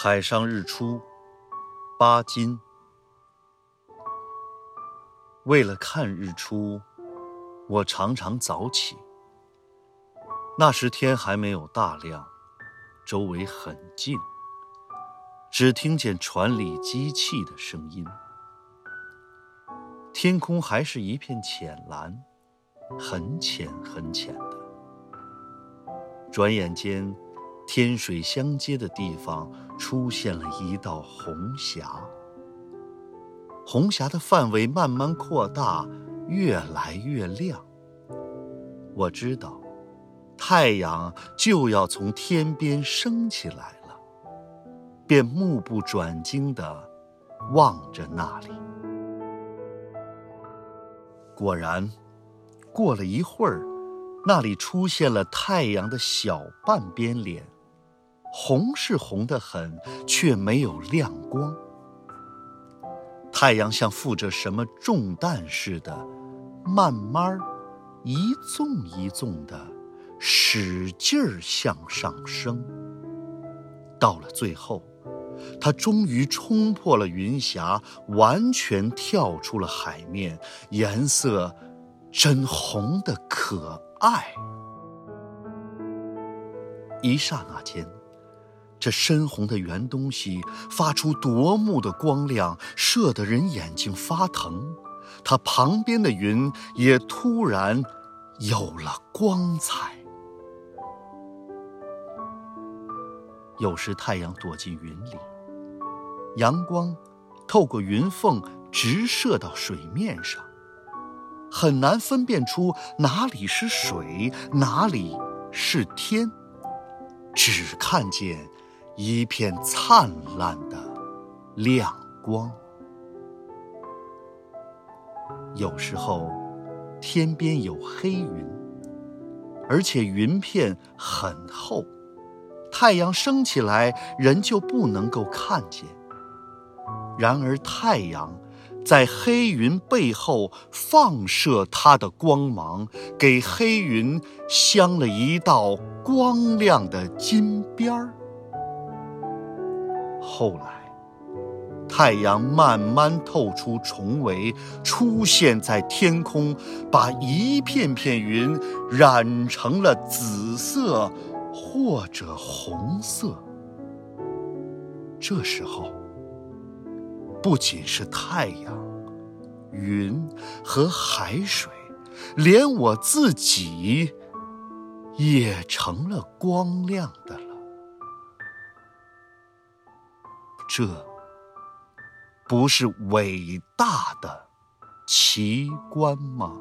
海上日出，巴金。为了看日出，我常常早起。那时天还没有大亮，周围很静，只听见船里机器的声音。天空还是一片浅蓝，很浅很浅的。转眼间。天水相接的地方出现了一道红霞，红霞的范围慢慢扩大，越来越亮。我知道，太阳就要从天边升起来了，便目不转睛地望着那里。果然，过了一会儿，那里出现了太阳的小半边脸。红是红的很，却没有亮光。太阳像负着什么重担似的，慢慢一纵一纵的，使劲儿向上升。到了最后，它终于冲破了云霞，完全跳出了海面，颜色真红的可爱。一刹那间。这深红的圆东西发出夺目的光亮，射得人眼睛发疼。它旁边的云也突然有了光彩。有时太阳躲进云里，阳光透过云缝直射到水面上，很难分辨出哪里是水，哪里是天，只看见。一片灿烂的亮光。有时候，天边有黑云，而且云片很厚，太阳升起来，人就不能够看见。然而，太阳在黑云背后放射它的光芒，给黑云镶了一道光亮的金边儿。后来，太阳慢慢透出重围，出现在天空，把一片片云染成了紫色或者红色。这时候，不仅是太阳、云和海水，连我自己也成了光亮的。这不是伟大的奇观吗？